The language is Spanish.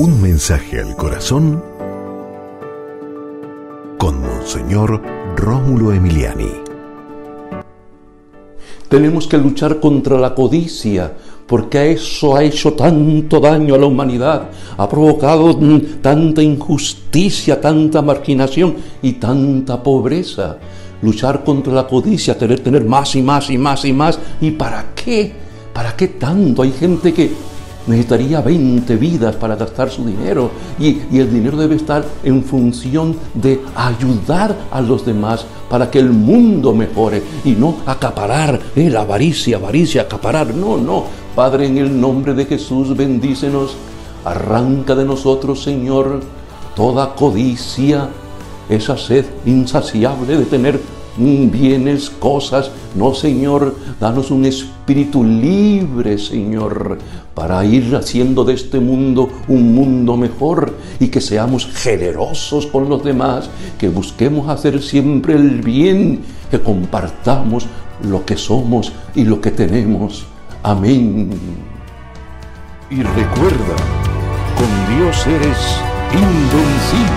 Un mensaje al corazón con Monseñor Rómulo Emiliani. Tenemos que luchar contra la codicia, porque eso ha hecho tanto daño a la humanidad, ha provocado tanta injusticia, tanta marginación y tanta pobreza. Luchar contra la codicia, tener, tener más y más y más y más. ¿Y para qué? ¿Para qué tanto? Hay gente que necesitaría 20 vidas para gastar su dinero y, el dinero debe estar en función de ayudar a los demás para que el mundo mejore y no acaparar, eh, la avaricia, avaricia, acaparar, no, no. Padre, en el nombre de Jesús, bendícenos, arranca de nosotros, Señor, toda codicia, esa sed insaciable de tener bienes, cosas. No, Señor, danos un espíritu libre, Señor, para ir haciendo de este mundo un mundo mejor y que seamos generosos con los demás, que busquemos hacer siempre el bien, que compartamos lo que somos y lo que tenemos. Amén. Y recuerda, con Dios eres invencible.